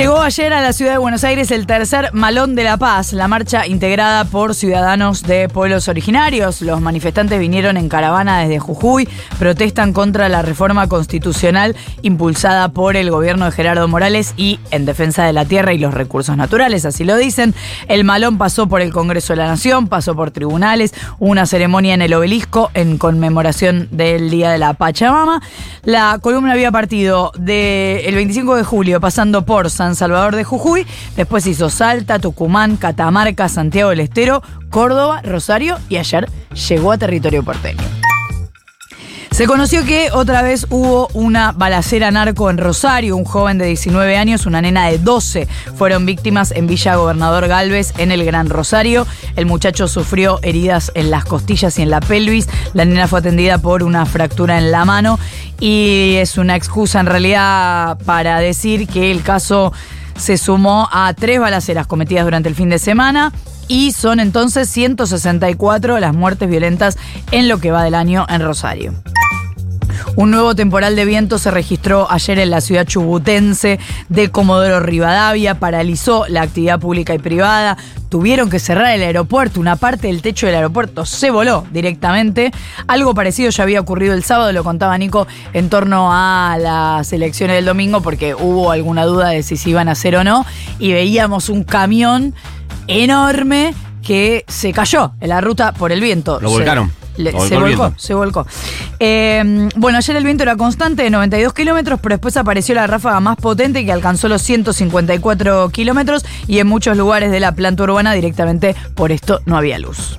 Llegó ayer a la ciudad de Buenos Aires el tercer Malón de la Paz, la marcha integrada por ciudadanos de pueblos originarios. Los manifestantes vinieron en caravana desde Jujuy, protestan contra la reforma constitucional impulsada por el gobierno de Gerardo Morales y en defensa de la tierra y los recursos naturales, así lo dicen. El Malón pasó por el Congreso de la Nación, pasó por tribunales, una ceremonia en el obelisco en conmemoración del Día de la Pachamama. La columna había partido del 25 de julio, pasando por San Salvador de Jujuy, después hizo Salta, Tucumán, Catamarca, Santiago del Estero, Córdoba, Rosario y ayer llegó a territorio porteño. Se conoció que otra vez hubo una balacera narco en Rosario. Un joven de 19 años, una nena de 12 fueron víctimas en Villa Gobernador Galvez, en el Gran Rosario. El muchacho sufrió heridas en las costillas y en la pelvis. La nena fue atendida por una fractura en la mano y es una excusa en realidad para decir que el caso se sumó a tres balaceras cometidas durante el fin de semana y son entonces 164 las muertes violentas en lo que va del año en Rosario. Un nuevo temporal de viento se registró ayer en la ciudad chubutense de Comodoro Rivadavia, paralizó la actividad pública y privada, tuvieron que cerrar el aeropuerto, una parte del techo del aeropuerto se voló directamente. Algo parecido ya había ocurrido el sábado, lo contaba Nico, en torno a las elecciones del domingo, porque hubo alguna duda de si se iban a hacer o no, y veíamos un camión enorme que se cayó en la ruta por el viento. Lo volcaron. Le- se volcó volcó, se volcó. Eh, bueno, ayer el viento era constante de 92 kilómetros, pero después apareció la ráfaga más potente que alcanzó los 154 kilómetros y en muchos lugares de la planta urbana directamente por esto no había luz.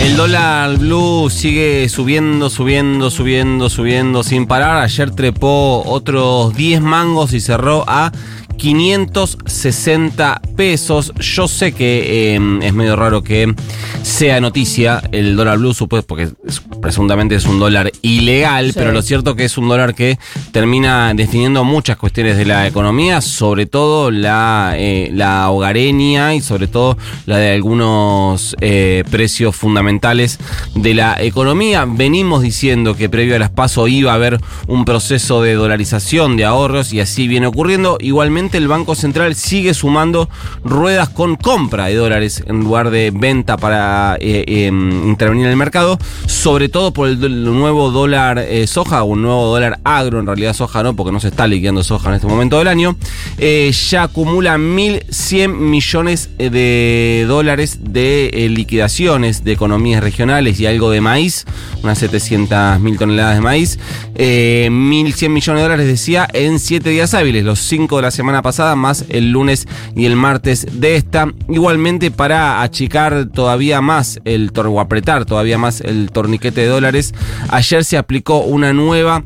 El dólar blue sigue subiendo, subiendo, subiendo, subiendo sin parar. Ayer trepó otros 10 mangos y cerró a 560 pesos. Yo sé que eh, es medio raro que sea noticia el dólar blue, supuesto, porque es- presuntamente es un dólar ilegal, Sí. pero lo cierto que es un dólar que termina definiendo muchas cuestiones de la economía, sobre todo la, eh, la hogareña y sobre todo la de algunos eh, precios fundamentales de la economía. Venimos diciendo que previo a las PASO iba a haber un proceso de dolarización de ahorros y así viene ocurriendo. Igualmente el Banco Central sigue sumando ruedas con compra de dólares en lugar de venta para eh, eh, intervenir en el mercado, sobre todo por el, nuevo dólar eh, soja un nuevo dólar agro, en realidad soja no, porque no se está liquidando soja en este momento del año, eh, ya acumula 1.100 millones de dólares de liquidaciones de economías regionales y algo de maíz, unas 700 mil toneladas de maíz, eh, 1.100 millones de dólares decía en 7 días hábiles, los 5 de la semana pasada más el lunes y el martes de esta. Igualmente para achicar todavía más el o apretar todavía más el torniquete de dólares, ayer se aplicó una nueva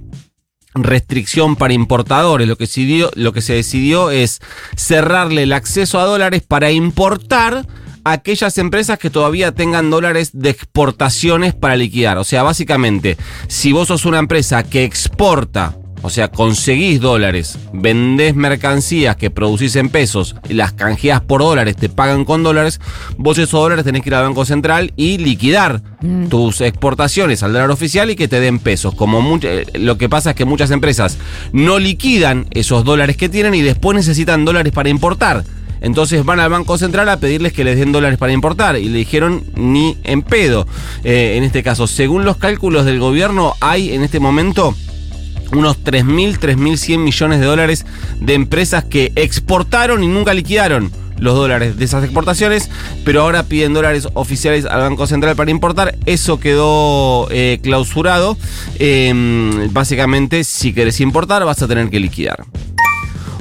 restricción para importadores. Lo que, se lo que se decidió es cerrarle el acceso a dólares para importar aquellas empresas que todavía tengan dólares de exportaciones para liquidar. O sea, básicamente, si vos sos una empresa que exporta, o sea, conseguís dólares, vendés mercancías que producís en pesos, las canjeás por dólares, te pagan con dólares, vos esos dólares tenés que ir al Banco Central y liquidar tus exportaciones al dólar oficial y que te den pesos. Como eh, lo que pasa es que muchas empresas no liquidan esos dólares que tienen y después necesitan dólares para importar. Entonces van al Banco Central a pedirles que les den dólares para importar y le dijeron ni en pedo. Eh, en este caso, según los cálculos del gobierno, hay en este momento unos 3.000, 3.100 millones de dólares de empresas que exportaron y nunca liquidaron los dólares de esas exportaciones, pero ahora piden dólares oficiales al Banco Central para importar. Eso quedó eh, clausurado. Eh, básicamente, si querés importar, vas a tener que liquidar.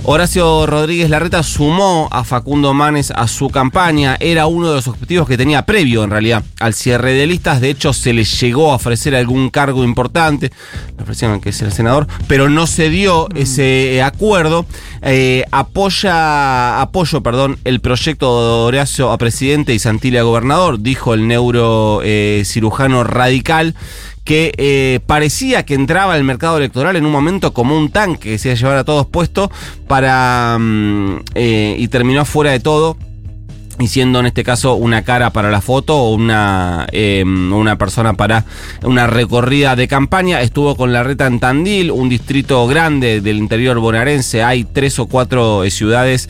Horacio Rodríguez Larreta sumó a Facundo Manes a su campaña. Era uno de los objetivos que tenía previo, en realidad, al cierre de listas. De hecho, se le llegó a ofrecer algún cargo importante. Le ofrecieron que sea senador, pero no se dio ese eh, acuerdo. Eh, apoya, apoyo, perdón, el proyecto de Horacio a presidente y Santilia a gobernador, dijo el neurocirujano radical que eh, parecía que entraba al mercado electoral en un momento como un tanque que se iba a llevar a todos puesto para mm, eh, y terminó fuera de todo y siendo en este caso una cara para la foto o una, eh, una persona para una recorrida de campaña. Estuvo con la reta en Tandil, un distrito grande del interior bonaerense. Hay tres o cuatro eh, ciudades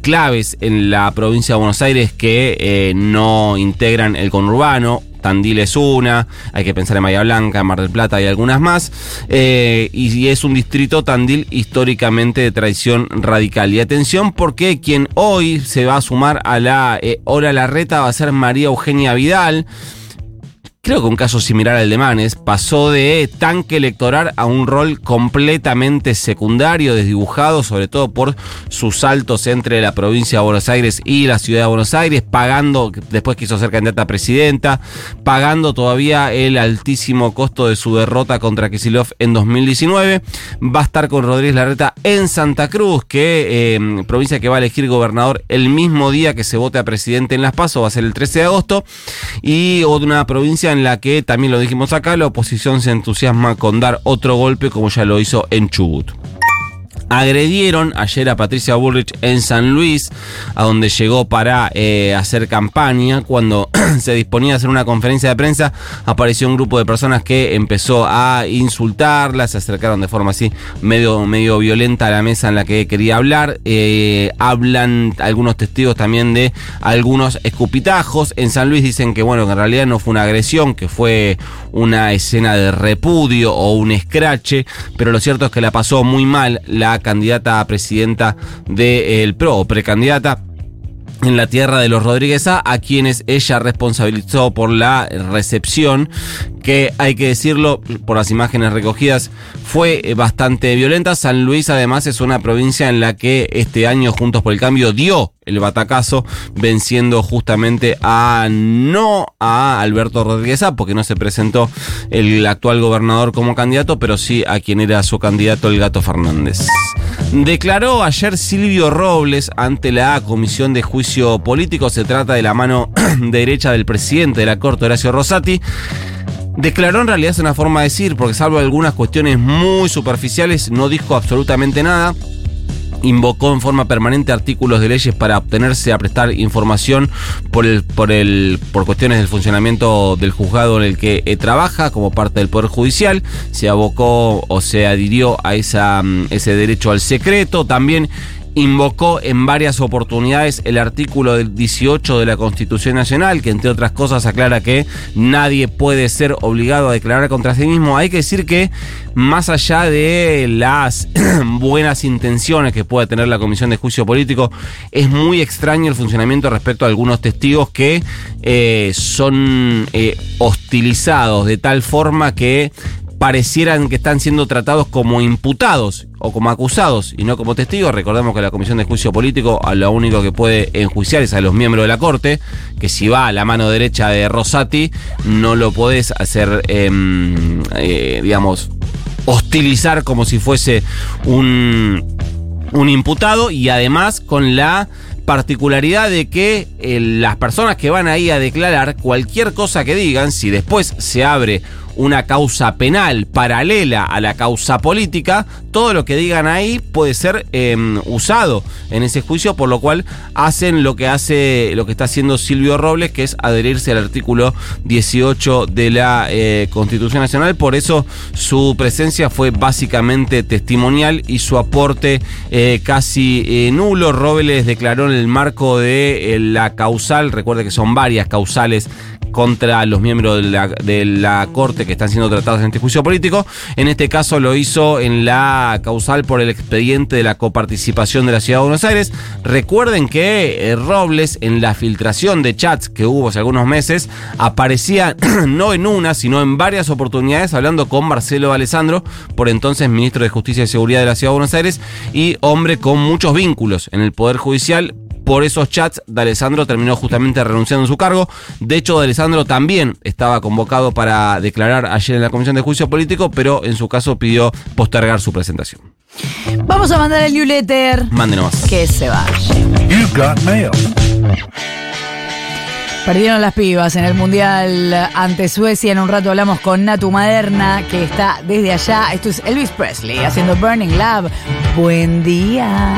claves en la provincia de Buenos Aires que no integran el conurbano. Tandil es una, hay que pensar en Bahía Blanca, Mar del Plata y algunas más. Eh, y es un distrito Tandil históricamente de tradición radical. Y atención porque quien hoy se va a sumar a la eh, Hora Larreta va a ser María Eugenia Vidal creo que un caso similar al de Manes, pasó de tanque electoral a un rol completamente secundario, desdibujado, sobre todo por sus saltos entre la provincia de Buenos Aires y la ciudad de Buenos Aires, pagando, después quiso ser candidata a presidenta, pagando todavía el altísimo costo de su derrota contra Kisilov en 2019. Va a estar con Rodríguez Larreta en Santa Cruz, que eh, provincia que va a elegir gobernador el mismo día que se vote a presidente en Las Paso, va a ser el 13 de agosto, y una provincia en la que, también lo dijimos acá, la oposición se entusiasma con dar otro golpe como ya lo hizo en Chubut agredieron ayer a Patricia Bullrich en San Luis, a donde llegó para eh, hacer campaña. Cuando se disponía a hacer una conferencia de prensa, apareció un grupo de personas que empezó a insultarla, se acercaron de forma así medio, medio violenta a la mesa en la que quería hablar. Eh, hablan algunos testigos también de algunos escupitajos. En San Luis dicen que, bueno, que en realidad no fue una agresión, que fue una escena de repudio o un escrache, pero lo cierto es que la pasó muy mal la candidata a presidenta del PRO o precandidata en la tierra de los Rodríguez A, a quienes ella responsabilizó por la recepción, que hay que decirlo, por las imágenes recogidas, fue eh, bastante violenta. San Luis además es una provincia en la que este año Juntos por el Cambio dio el batacazo, venciendo justamente a no a Alberto Rodríguez A, porque no se presentó el actual gobernador como candidato, pero sí a quien era su candidato, el Gato Fernández. Declaró ayer Silvio Robles ante la Comisión de Juicio Político, se trata de la mano derecha del presidente de la Corte, Horacio Rosati. Declaró en realidad es una forma de decir, porque salvo algunas cuestiones muy superficiales, no dijo absolutamente nada. Invocó en forma permanente artículos de leyes para obtenerse a prestar información por el, por el, por cuestiones del funcionamiento del juzgado en el que eh, trabaja como parte del Poder Judicial, se abocó o se adhirió a esa, mm, ese derecho al secreto, también invocó en varias oportunidades el artículo del 18 de la Constitución Nacional, que entre otras cosas aclara que nadie puede ser obligado a declarar contra sí mismo. Hay que decir que más allá de las buenas intenciones que puede tener la Comisión de Juicio Político, es muy extraño el funcionamiento respecto a algunos testigos que eh, son eh, hostilizados de tal forma que parecieran que están siendo tratados como imputados o como acusados y no como testigos. Recordemos que la Comisión de Juicio Político a lo único que puede enjuiciar es a los miembros de la Corte, que si va a la mano derecha de Rosati, no lo podés hacer, em, eh, digamos, hostilizar como si fuese un, un imputado y además con la particularidad de que eh, las personas que van ahí a declarar cualquier cosa que digan, si después se abre una causa penal paralela a la causa política, todo lo que digan ahí puede ser em, usado en ese juicio, por lo cual hacen lo que hace, lo que está haciendo Silvio Robles, que es adherirse al artículo 18 de la eh, Constitución Nacional. Por eso su presencia fue básicamente testimonial y su aporte eh, casi eh, nulo. Robles declaró en el marco de la causal, recuerde que son varias causales contra los miembros de la, Corte que están siendo tratados en este juicio político. En este caso lo hizo en la causal por el expediente de la coparticipación de la Ciudad de Buenos Aires. Recuerden que eh, Robles, en la filtración de chats que hubo hace algunos meses, aparecía no en una, sino en varias oportunidades hablando con Marcelo Alessandro, por entonces ministro de Justicia y Seguridad de la Ciudad de Buenos Aires, y hombre con muchos vínculos en el Poder Judicial por esos chats, D'Alessandro terminó justamente renunciando a su cargo. De hecho, D'Alessandro también estaba convocado para declarar ayer en la Comisión de Juicio Político, pero en su caso pidió postergar su presentación. Vamos a mandar el newsletter. Mándenos. Que se vaya. Perdieron las pibas en el Mundial ante Suecia. En un rato hablamos con Natu Maderna, que está desde allá. Esto es Elvis Presley haciendo Burning Love. Buen día.